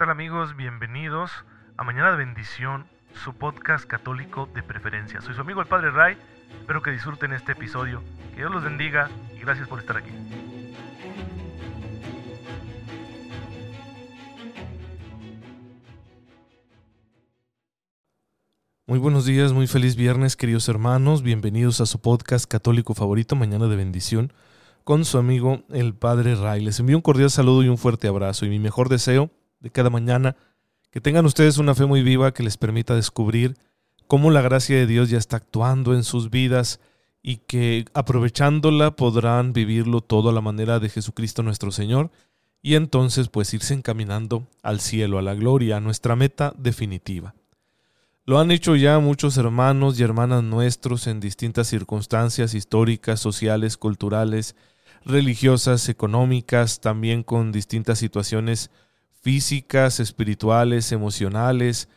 tal amigos? Bienvenidos a Mañana de Bendición, su podcast católico de preferencia. Soy su amigo el Padre Ray, espero que disfruten este episodio, que Dios los bendiga y gracias por estar aquí. Muy buenos días, muy feliz viernes queridos hermanos, bienvenidos a su podcast católico favorito, Mañana de Bendición, con su amigo el Padre Ray. Les envío un cordial saludo y un fuerte abrazo y mi mejor deseo de cada mañana, que tengan ustedes una fe muy viva que les permita descubrir cómo la gracia de Dios ya está actuando en sus vidas y que aprovechándola podrán vivirlo todo a la manera de Jesucristo nuestro Señor y entonces pues irse encaminando al cielo, a la gloria, a nuestra meta definitiva. Lo han hecho ya muchos hermanos y hermanas nuestros en distintas circunstancias históricas, sociales, culturales, religiosas, económicas, también con distintas situaciones físicas, espirituales, emocionales,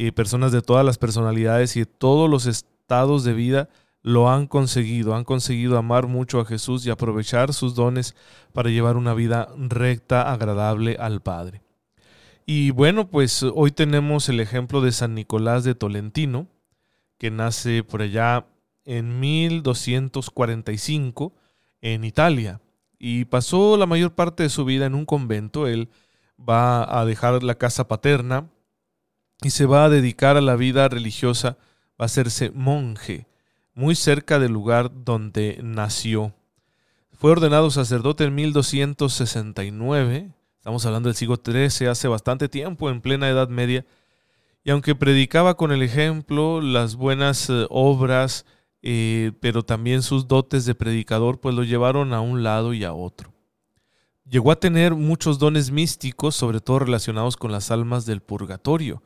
y personas de todas las personalidades y de todos los estados de vida lo han conseguido, han conseguido amar mucho a Jesús y aprovechar sus dones para llevar una vida recta, agradable al Padre. Y bueno, pues hoy tenemos el ejemplo de San Nicolás de Tolentino, que nace por allá en 1245 en Italia y pasó la mayor parte de su vida en un convento. Él va a dejar la casa paterna y se va a dedicar a la vida religiosa, va a hacerse monje, muy cerca del lugar donde nació. Fue ordenado sacerdote en 1269, estamos hablando del siglo XIII, hace bastante tiempo, en plena Edad Media, y aunque predicaba con el ejemplo, las buenas eh, obras, eh, pero también sus dotes de predicador, pues lo llevaron a un lado y a otro. Llegó a tener muchos dones místicos, sobre todo relacionados con las almas del purgatorio,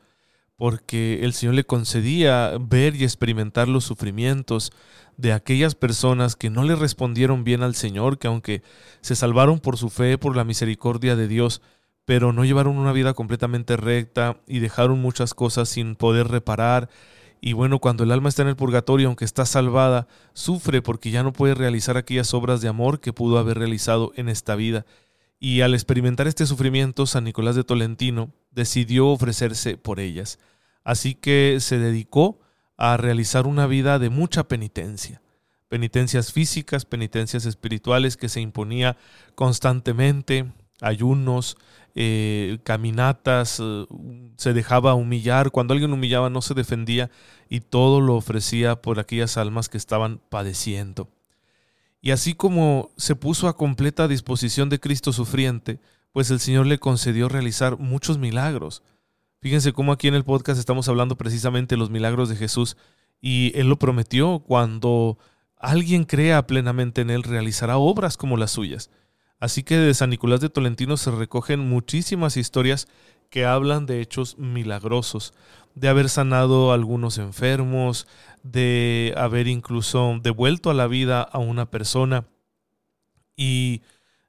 porque el Señor le concedía ver y experimentar los sufrimientos de aquellas personas que no le respondieron bien al Señor, que aunque se salvaron por su fe, por la misericordia de Dios, pero no llevaron una vida completamente recta y dejaron muchas cosas sin poder reparar. Y bueno, cuando el alma está en el purgatorio, aunque está salvada, sufre porque ya no puede realizar aquellas obras de amor que pudo haber realizado en esta vida y al experimentar este sufrimiento, San Nicolás de Tolentino decidió ofrecerse por ellas. Así que se dedicó a realizar una vida de mucha penitencia. Penitencias físicas, penitencias espirituales que se imponía constantemente, ayunos, eh, caminatas, eh, se dejaba humillar. Cuando alguien humillaba no se defendía y todo lo ofrecía por aquellas almas que estaban padeciendo. Y así como se puso a completa disposición de Cristo sufriente, pues el Señor le concedió realizar muchos milagros. Fíjense cómo aquí en el podcast estamos hablando precisamente de los milagros de Jesús y Él lo prometió cuando alguien crea plenamente en Él realizará obras como las suyas. Así que de San Nicolás de Tolentino se recogen muchísimas historias que hablan de hechos milagrosos, de haber sanado a algunos enfermos, de haber incluso devuelto a la vida a una persona y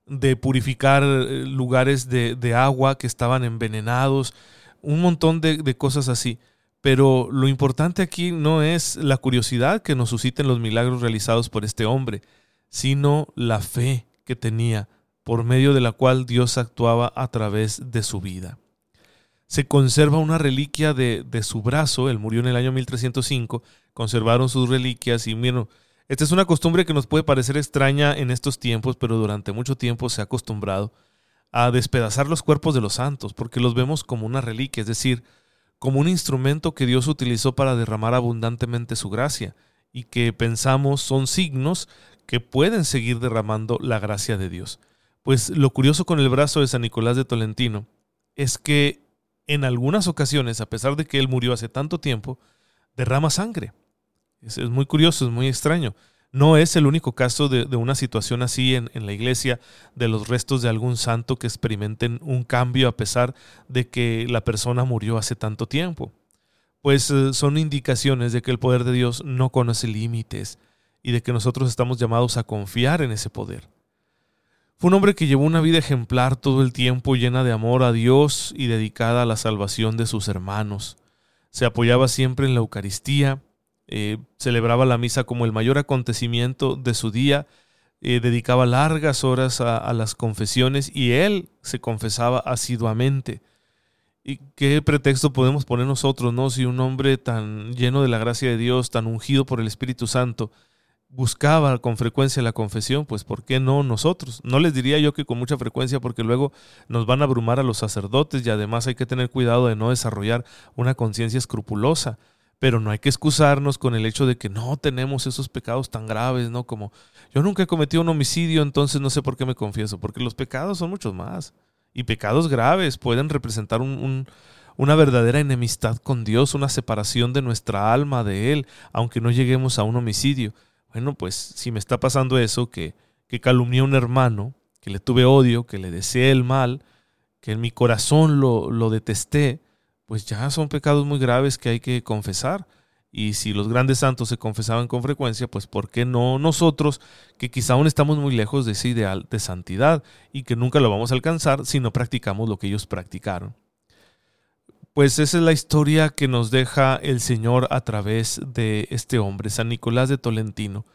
de purificar eh, lugares de, agua que estaban envenenados, un montón de, de cosas así. Pero lo importante aquí no es la curiosidad que nos susciten los milagros realizados por este hombre, sino la fe que tenía, por medio de la cual Dios actuaba a través de su vida se conserva una reliquia de, su brazo, él murió en el año 1305, conservaron sus reliquias y bueno, esta es una costumbre que nos puede parecer extraña en estos tiempos, pero durante mucho tiempo se ha acostumbrado a despedazar los cuerpos de los santos, porque los vemos como una reliquia, es decir, como un instrumento que Dios utilizó para derramar abundantemente su gracia y que pensamos son signos que pueden seguir derramando la gracia de Dios. Pues lo curioso con el brazo de San Nicolás de Tolentino es que en algunas ocasiones, a pesar de que él murió hace tanto tiempo, derrama sangre. Es, muy curioso, es muy extraño. No es el único caso de, una situación así en, la iglesia, de los restos de algún santo que experimenten un cambio a pesar de que la persona murió hace tanto tiempo. Pues eh, son indicaciones de que el poder de Dios no conoce límites y de que nosotros estamos llamados a confiar en ese poder. Fue un hombre que llevó una vida ejemplar todo el tiempo llena de amor a Dios y dedicada a la salvación de sus hermanos. Se apoyaba siempre en la Eucaristía, eh, celebraba la misa como el mayor acontecimiento de su día, eh, dedicaba largas horas a, las confesiones y él se confesaba asiduamente. ¿Y qué pretexto podemos poner nosotros, no? Si un hombre tan lleno de la gracia de Dios, tan ungido por el Espíritu Santo, buscaba con frecuencia la confesión, pues ¿por qué no nosotros? No les diría yo que con mucha frecuencia porque luego nos van a abrumar a los sacerdotes y además hay que tener cuidado de no desarrollar una conciencia escrupulosa. Pero no hay que excusarnos con el hecho de que no tenemos esos pecados tan graves, ¿no? Como yo nunca he cometido un homicidio, entonces no sé por qué me confieso, porque los pecados son muchos más. Y pecados graves pueden representar una verdadera enemistad con Dios, una separación de nuestra alma de Él, aunque no lleguemos a un homicidio. Bueno, pues si me está pasando eso, que, que calumnié a un hermano, que le tuve odio, que le deseé el mal, que en mi corazón lo, lo detesté, pues ya son pecados muy graves que hay que confesar. Y si los grandes santos se confesaban con frecuencia, pues ¿por qué no nosotros, que quizá aún estamos muy lejos de ese ideal de santidad y que nunca lo vamos a alcanzar si no practicamos lo que ellos practicaron? Pues esa es la historia que nos deja el Señor a través de este hombre, San Nicolás de Tolentino.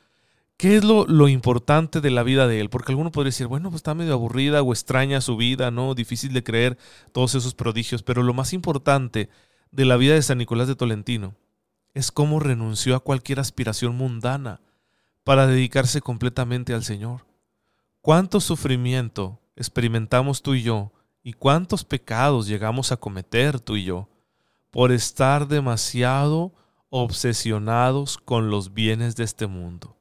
¿Qué es lo, importante de la vida de él? Porque alguno podría decir, bueno, pues está medio aburrida o extraña su vida, ¿no? Difícil de creer todos esos prodigios, pero lo más importante de la vida de San Nicolás de Tolentino es cómo renunció a cualquier aspiración mundana para dedicarse completamente al Señor. ¿Cuánto sufrimiento experimentamos tú y yo y cuántos pecados llegamos a cometer tú y yo por estar demasiado obsesionados con los bienes de este mundo,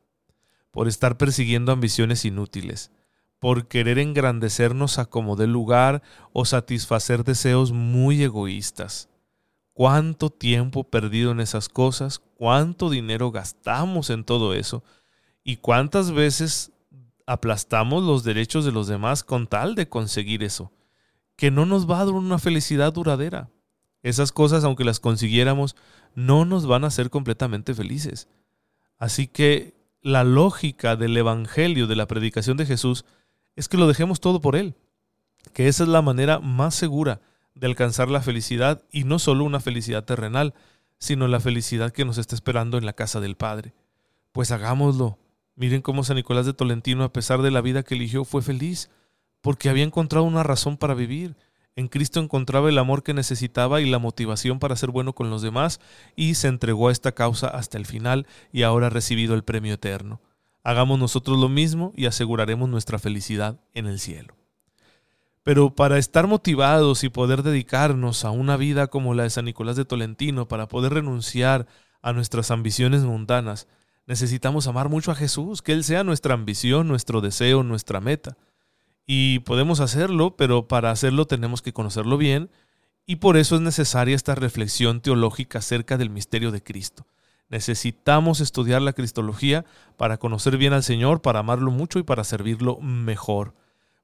por estar persiguiendo ambiciones inútiles, por querer engrandecernos a como de lugar o satisfacer deseos muy egoístas cuánto tiempo perdido en esas cosas, cuánto dinero gastamos en todo eso y cuántas veces aplastamos los derechos de los demás con tal de conseguir eso, que no nos va a dar una felicidad duradera. Esas cosas, aunque las consiguiéramos, no nos van a hacer completamente felices. Así que la lógica del Evangelio, de la predicación de Jesús, es que lo dejemos todo por Él, que esa es la manera más segura de alcanzar la felicidad y no solo una felicidad terrenal, sino la felicidad que nos está esperando en la casa del Padre. Pues hagámoslo. Miren cómo San Nicolás de Tolentino, a pesar de la vida que eligió, fue feliz, porque había encontrado una razón para vivir. En Cristo encontraba el amor que necesitaba y la motivación para ser bueno con los demás, y se entregó a esta causa hasta el final y ahora ha recibido el premio eterno. Hagamos nosotros lo mismo y aseguraremos nuestra felicidad en el cielo. Pero para estar motivados y poder dedicarnos a una vida como la de San Nicolás de Tolentino, para poder renunciar a nuestras ambiciones mundanas, necesitamos amar mucho a Jesús, que Él sea nuestra ambición, nuestro deseo, nuestra meta. Y podemos hacerlo, pero para hacerlo tenemos que conocerlo bien, y por eso es necesaria esta reflexión teológica acerca del misterio de Cristo. Necesitamos estudiar la Cristología para conocer bien al Señor, para amarlo mucho y para servirlo mejor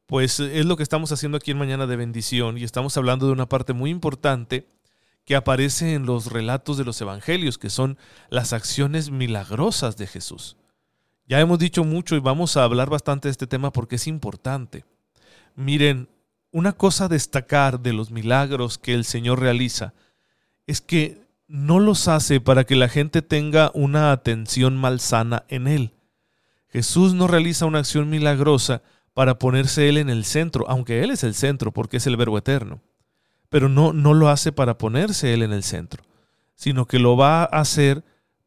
pues es lo que estamos haciendo aquí en Mañana de Bendición y estamos hablando de una parte muy importante que aparece en los relatos de los evangelios, que son las acciones milagrosas de Jesús. Ya hemos dicho mucho y vamos a hablar bastante de este tema porque es importante. Miren, una cosa a destacar de los milagros que el Señor realiza es que no los hace para que la gente tenga una atención malsana en Él. Jesús no realiza una acción milagrosa para ponerse Él en el centro, aunque Él es el centro porque es el verbo eterno. Pero no, no lo hace para ponerse Él en el centro, sino que lo va a hacer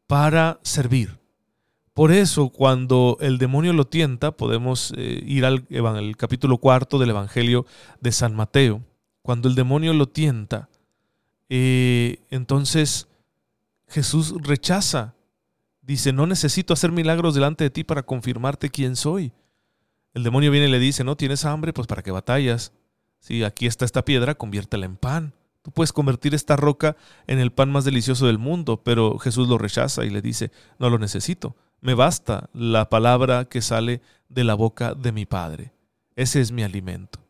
para servir. Por eso, cuando el demonio lo tienta, podemos eh, ir al, capítulo cuarto del Evangelio de San Mateo. Cuando el demonio lo tienta, eh, entonces Jesús rechaza. Dice, no necesito hacer milagros delante de ti para confirmarte quién soy. El demonio viene y le dice, no, tienes hambre, pues para qué batallas. Si aquí está esta piedra, conviértela en pan. Tú puedes convertir esta roca en el pan más delicioso del mundo, pero Jesús lo rechaza y le dice, no lo necesito. Me basta la palabra que sale de la boca de mi Padre. Ese es mi alimento.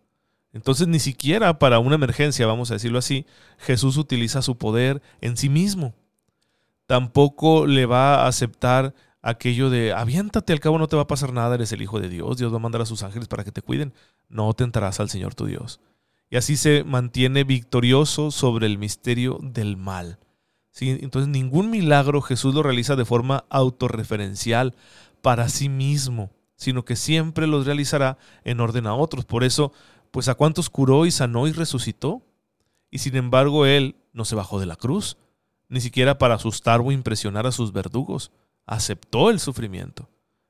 Entonces ni siquiera para una emergencia, vamos a decirlo así, Jesús utiliza su poder en sí mismo. Tampoco le va a aceptar aquello de aviéntate, al cabo no te va a pasar nada, eres el Hijo de Dios, Dios va a mandar a sus ángeles para que te cuiden, no tentarás al Señor tu Dios. Y así se mantiene victorioso sobre el misterio del mal. Entonces ningún milagro Jesús lo realiza de forma autorreferencial para sí mismo, sino que siempre los realizará en orden a otros. Por eso, pues a cuántos curó y sanó y resucitó. y sin embargo él no se bajó de la cruz, ni siquiera para asustar o impresionar a sus verdugos, aceptó el sufrimiento,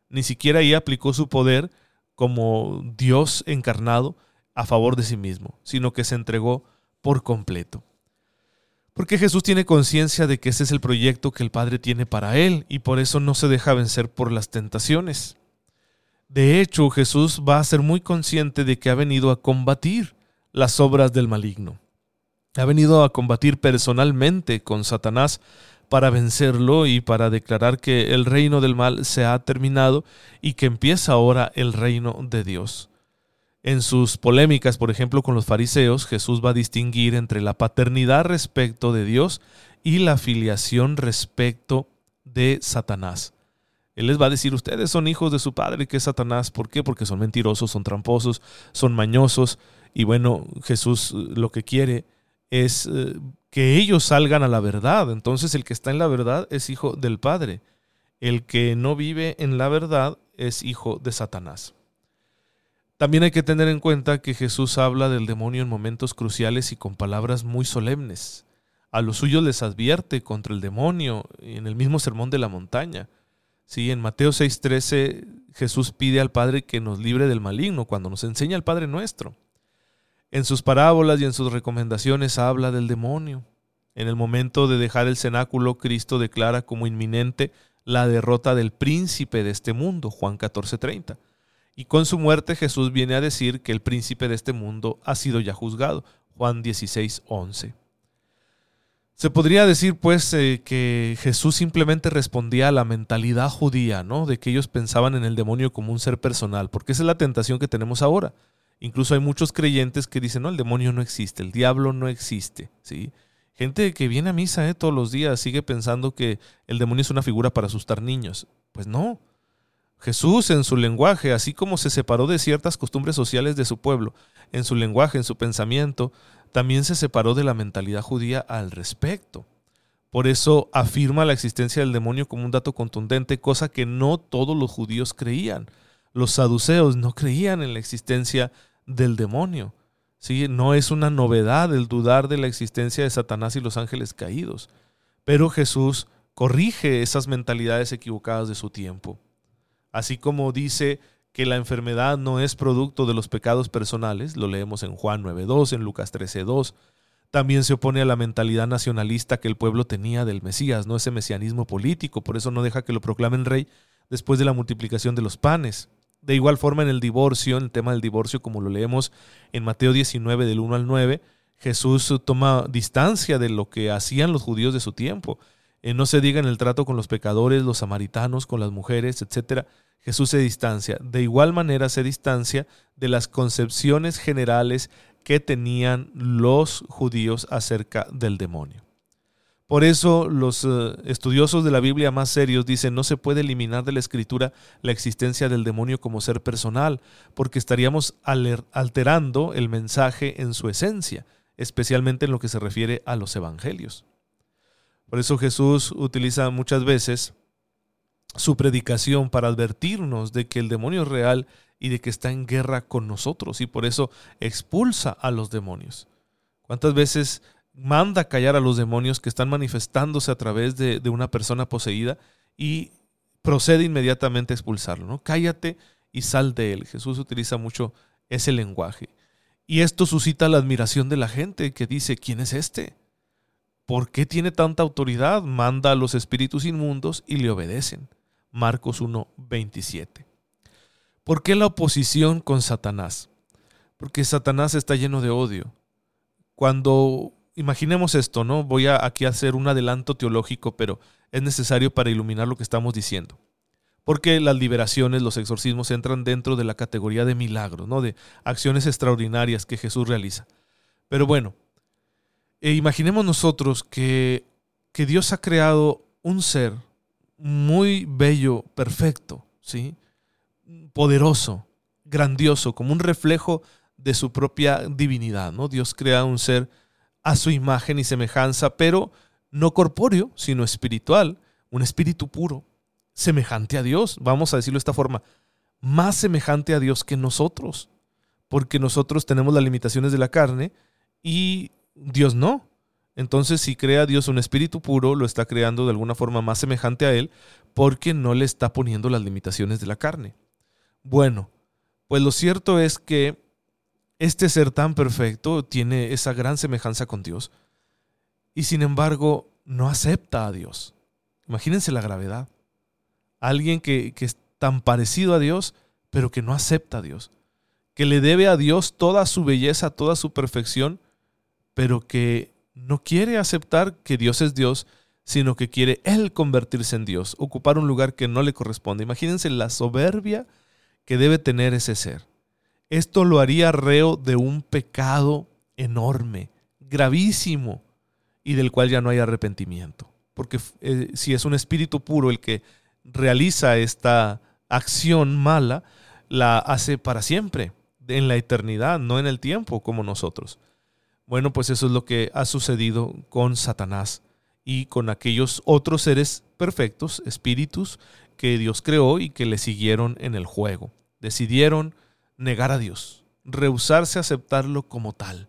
ni siquiera ahí aplicó su poder como Dios encarnado a favor de sí mismo, sino que se entregó por completo. Porque Jesús tiene conciencia de que ese es el proyecto que el Padre tiene para él y por eso no se deja vencer por las tentaciones. De hecho, Jesús va a ser muy consciente de que ha venido a combatir las obras del maligno. Ha venido a combatir personalmente con Satanás para vencerlo y para declarar que el reino del mal se ha terminado y que empieza ahora el reino de Dios. En sus polémicas, por ejemplo, con los fariseos, Jesús va a distinguir entre la paternidad respecto de Dios y la filiación respecto de Satanás. Él les va a decir, ustedes son hijos de su padre, que es Satanás. ¿Por qué? Porque son mentirosos, son tramposos, son mañosos. Y bueno, Jesús eh, lo que quiere es eh, que ellos salgan a la verdad. Entonces el que está en la verdad es hijo del Padre. El que no vive en la verdad es hijo de Satanás. También hay que tener en cuenta que Jesús habla del demonio en momentos cruciales y con palabras muy solemnes. A los suyos les advierte contra el demonio en el mismo sermón de la montaña. Sí, en Mateo 6:13 Jesús pide al Padre que nos libre del maligno cuando nos enseña el Padre nuestro. En sus parábolas y en sus recomendaciones habla del demonio. En el momento de dejar el cenáculo, Cristo declara como inminente la derrota del príncipe de este mundo, Juan 14:30. Y con su muerte Jesús viene a decir que el príncipe de este mundo ha sido ya juzgado. Juan 16, 11. Se podría decir pues eh, que Jesús simplemente respondía a la mentalidad judía, ¿no? De que ellos pensaban en el demonio como un ser personal, porque esa es la tentación que tenemos ahora. Incluso hay muchos creyentes que dicen, no, el demonio no existe, el diablo no existe, ¿sí? Gente que viene a misa ¿eh? todos los días sigue pensando que el demonio es una figura para asustar niños. Pues no, Jesús en su lenguaje, así como se separó de ciertas costumbres sociales de su pueblo, en su lenguaje, en su pensamiento, también se separó de la mentalidad judía al respecto. Por eso afirma la existencia del demonio como un dato contundente, cosa que no todos los judíos creían. Los saduceos no creían en la existencia del demonio. ¿sí? No es una novedad el dudar de la existencia de Satanás y los ángeles caídos. Pero Jesús corrige esas mentalidades equivocadas de su tiempo. Así como dice que la enfermedad no es producto de los pecados personales, lo leemos en Juan 9.2, en Lucas 13.2, también se opone a la mentalidad nacionalista que el pueblo tenía del Mesías, no ese mesianismo político, por eso no deja que lo proclamen rey después de la multiplicación de los panes. De igual forma en el divorcio, en el tema del divorcio, como lo leemos en Mateo 19 del 1 al 9, Jesús toma distancia de lo que hacían los judíos de su tiempo. Eh, no se diga en el trato con los pecadores, los samaritanos, con las mujeres, etcétera. Jesús se distancia. De igual manera se distancia de las concepciones generales que tenían los judíos acerca del demonio. Por eso los eh, estudiosos de la Biblia más serios dicen no se puede eliminar de la escritura la existencia del demonio como ser personal, porque estaríamos alterando el mensaje en su esencia, especialmente en lo que se refiere a los evangelios. Por eso Jesús utiliza muchas veces su predicación para advertirnos de que el demonio es real y de que está en guerra con nosotros y por eso expulsa a los demonios. ¿Cuántas veces manda callar a los demonios que están manifestándose a través de, una persona poseída y procede inmediatamente a expulsarlo? ¿no? Cállate y sal de él. Jesús utiliza mucho ese lenguaje. Y esto suscita la admiración de la gente que dice, ¿quién es este? ¿Por qué tiene tanta autoridad? Manda a los espíritus inmundos y le obedecen. Marcos 1, 27. ¿Por qué la oposición con Satanás? Porque Satanás está lleno de odio. Cuando imaginemos esto, ¿no? Voy a aquí a hacer un adelanto teológico, pero es necesario para iluminar lo que estamos diciendo. Porque las liberaciones, los exorcismos entran dentro de la categoría de milagros, ¿no? De acciones extraordinarias que Jesús realiza. Pero bueno, e imaginemos nosotros que, que Dios ha creado un ser muy bello, perfecto, ¿sí? poderoso, grandioso, como un reflejo de su propia divinidad. ¿no? Dios crea un ser a su imagen y semejanza, pero no corpóreo, sino espiritual, un espíritu puro, semejante a Dios, vamos a decirlo de esta forma, más semejante a Dios que nosotros, porque nosotros tenemos las limitaciones de la carne y Dios no. Entonces, si crea Dios un espíritu puro, lo está creando de alguna forma más semejante a Él, porque no le está poniendo las limitaciones de la carne. Bueno, pues lo cierto es que este ser tan perfecto tiene esa gran semejanza con Dios y sin embargo no acepta a Dios. Imagínense la gravedad. Alguien que, que es tan parecido a Dios, pero que no acepta a Dios. Que le debe a Dios toda su belleza, toda su perfección, pero que no quiere aceptar que Dios es Dios, sino que quiere Él convertirse en Dios, ocupar un lugar que no le corresponde. Imagínense la soberbia que debe tener ese ser. Esto lo haría reo de un pecado enorme, gravísimo, y del cual ya no hay arrepentimiento. Porque eh, si es un espíritu puro el que realiza esta acción mala, la hace para siempre, en la eternidad, no en el tiempo como nosotros. Bueno, pues eso es lo que ha sucedido con Satanás y con aquellos otros seres perfectos, espíritus, que Dios creó y que le siguieron en el juego. Decidieron negar a Dios, rehusarse a aceptarlo como tal.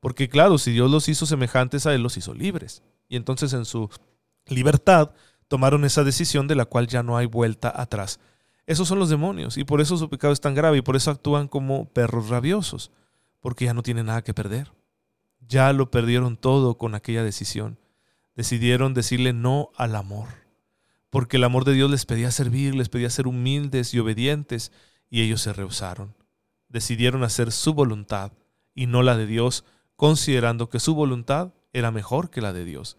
Porque claro, si Dios los hizo semejantes a Él, los hizo libres. Y entonces en su libertad tomaron esa decisión de la cual ya no hay vuelta atrás. Esos son los demonios y por eso su pecado es tan grave y por eso actúan como perros rabiosos, porque ya no tienen nada que perder. Ya lo perdieron todo con aquella decisión. Decidieron decirle no al amor, porque el amor de Dios les pedía servir, les pedía ser humildes y obedientes, y ellos se rehusaron. Decidieron hacer su voluntad y no la de Dios, considerando que su voluntad era mejor que la de Dios.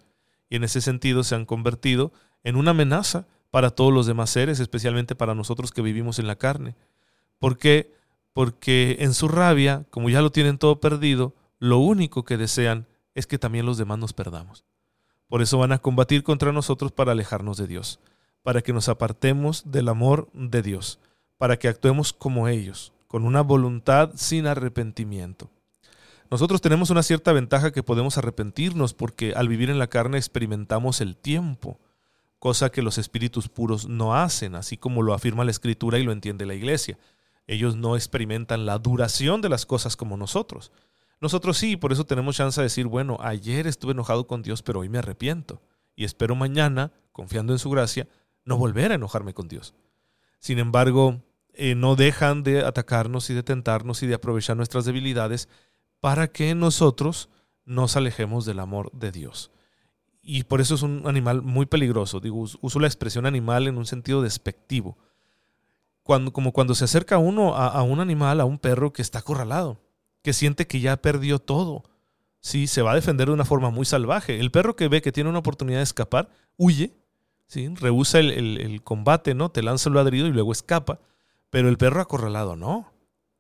Y en ese sentido se han convertido en una amenaza para todos los demás seres, especialmente para nosotros que vivimos en la carne. ¿Por qué? Porque en su rabia, como ya lo tienen todo perdido, lo único que desean es que también los demás nos perdamos. Por eso van a combatir contra nosotros para alejarnos de Dios, para que nos apartemos del amor de Dios, para que actuemos como ellos, con una voluntad sin arrepentimiento. Nosotros tenemos una cierta ventaja que podemos arrepentirnos porque al vivir en la carne experimentamos el tiempo, cosa que los espíritus puros no hacen, así como lo afirma la escritura y lo entiende la iglesia. Ellos no experimentan la duración de las cosas como nosotros. Nosotros sí, por eso tenemos chance de decir, bueno, ayer estuve enojado con Dios, pero hoy me arrepiento. Y espero mañana, confiando en su gracia, no volver a enojarme con Dios. Sin embargo, eh, no dejan de atacarnos y de tentarnos y de aprovechar nuestras debilidades para que nosotros nos alejemos del amor de Dios. Y por eso es un animal muy peligroso. Digo, uso la expresión animal en un sentido despectivo. Cuando, como cuando se acerca uno a, a un animal, a un perro que está acorralado que siente que ya perdió todo. Sí, se va a defender de una forma muy salvaje. El perro que ve que tiene una oportunidad de escapar, huye, ¿sí? rehúsa el, combate, ¿no? Te lanza el ladrido y luego escapa. Pero el perro acorralado no.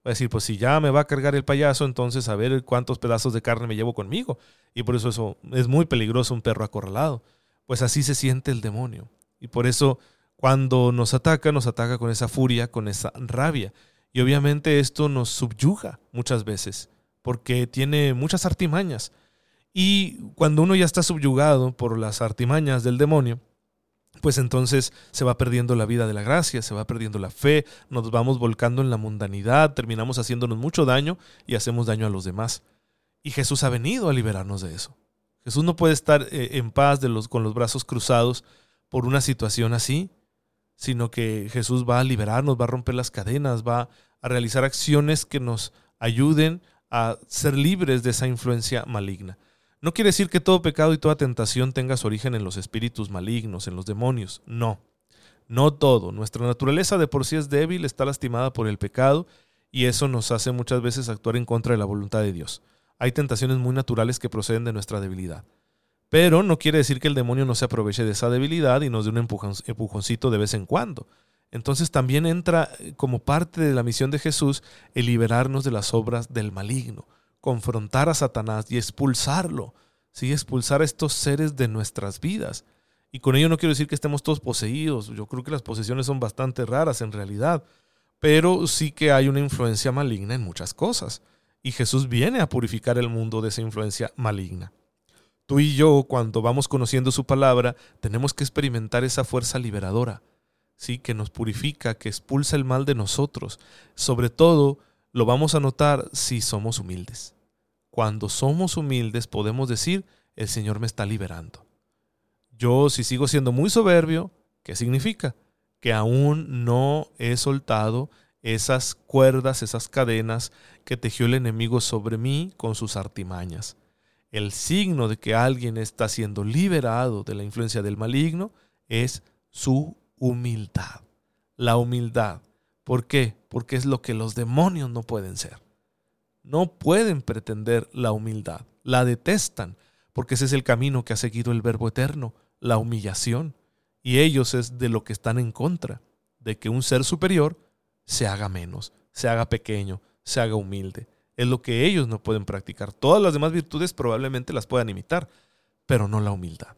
Va a decir, pues si ya me va a cargar el payaso, entonces a ver cuántos pedazos de carne me llevo conmigo. Y por eso eso es muy peligroso un perro acorralado. Pues así se siente el demonio. Y por eso cuando nos ataca, nos ataca con esa furia, con esa rabia. Y obviamente esto nos subyuga muchas veces, porque tiene muchas artimañas. Y cuando uno ya está subyugado por las artimañas del demonio, pues entonces se va perdiendo la vida de la gracia, se va perdiendo la fe, nos vamos volcando en la mundanidad, terminamos haciéndonos mucho daño y hacemos daño a los demás. Y Jesús ha venido a liberarnos de eso. Jesús no puede estar eh, en paz con los brazos cruzados por una situación así, sino que Jesús va a liberarnos, va a romper las cadenas, va a realizar acciones que nos ayuden a ser libres de esa influencia maligna. No quiere decir que todo pecado y toda tentación tenga su origen en los espíritus malignos, en los demonios. No, no todo. Nuestra naturaleza de por sí es débil, está lastimada por el pecado y eso nos hace muchas veces actuar en contra de la voluntad de Dios. Hay tentaciones muy naturales que proceden de nuestra debilidad. Pero no quiere decir que el demonio no se aproveche de esa debilidad y nos dé un empujoncito de vez en cuando. Entonces también entra eh, como parte de la misión de Jesús el liberarnos de las obras del maligno, confrontar a Satanás y expulsarlo, ¿sí? expulsar a estos seres de nuestras vidas. Y con ello no quiero decir que estemos todos poseídos, yo creo que las posesiones son bastante raras en realidad, pero sí que hay una influencia maligna en muchas cosas. Y Jesús viene a purificar el mundo de esa influencia maligna. Tú y yo, cuando vamos conociendo su palabra, tenemos que experimentar esa fuerza liberadora ¿sí? que nos purifica, que expulsa el mal de nosotros. Sobre todo, lo vamos a notar si somos humildes. cuando somos humildes podemos decir, el Señor me está liberando. Yo si sigo siendo muy soberbio, ¿qué significa? Que aún no he soltado esas cuerdas, esas cadenas que tejió el enemigo sobre mí con sus artimañas. El signo de que alguien está siendo liberado de la influencia del maligno es su humildad. La humildad. ¿Por qué? Porque es lo que los demonios no pueden ser. No pueden pretender la humildad. La detestan, porque ese es el camino que ha seguido el Verbo Eterno, la humillación. Y ellos es de lo que están en contra, de que un ser superior se haga menos, se haga pequeño, se haga humilde. Es lo que ellos no pueden practicar. Todas las demás virtudes probablemente las puedan imitar, pero no la humildad.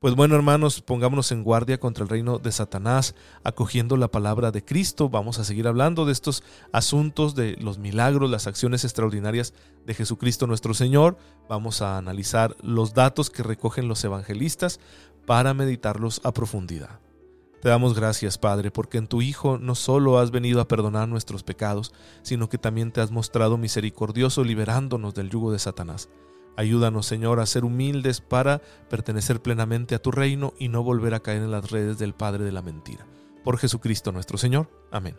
Pues bueno, hermanos, pongámonos en guardia contra el reino de Satanás, acogiendo la palabra de Cristo. Vamos a seguir hablando de estos asuntos, de los milagros, las acciones extraordinarias de Jesucristo nuestro Señor. Vamos a analizar los datos que recogen los evangelistas para meditarlos a profundidad. Te damos gracias, Padre, porque en tu Hijo no solo has venido a perdonar nuestros pecados, sino que también te has mostrado misericordioso liberándonos del yugo de Satanás. Ayúdanos, Señor, a ser humildes para pertenecer plenamente a tu reino y no volver a caer en las redes del Padre de la mentira. Por Jesucristo nuestro Señor. Amén.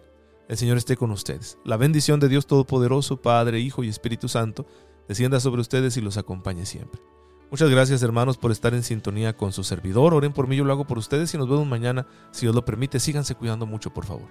El Señor esté con ustedes. La bendición de Dios Todopoderoso, Padre, Hijo y Espíritu Santo, descienda sobre ustedes y los acompañe siempre. Muchas gracias hermanos por estar en sintonía con su servidor. Oren por mí, yo lo hago por ustedes y nos vemos mañana. Si Dios lo permite, síganse cuidando mucho, por favor.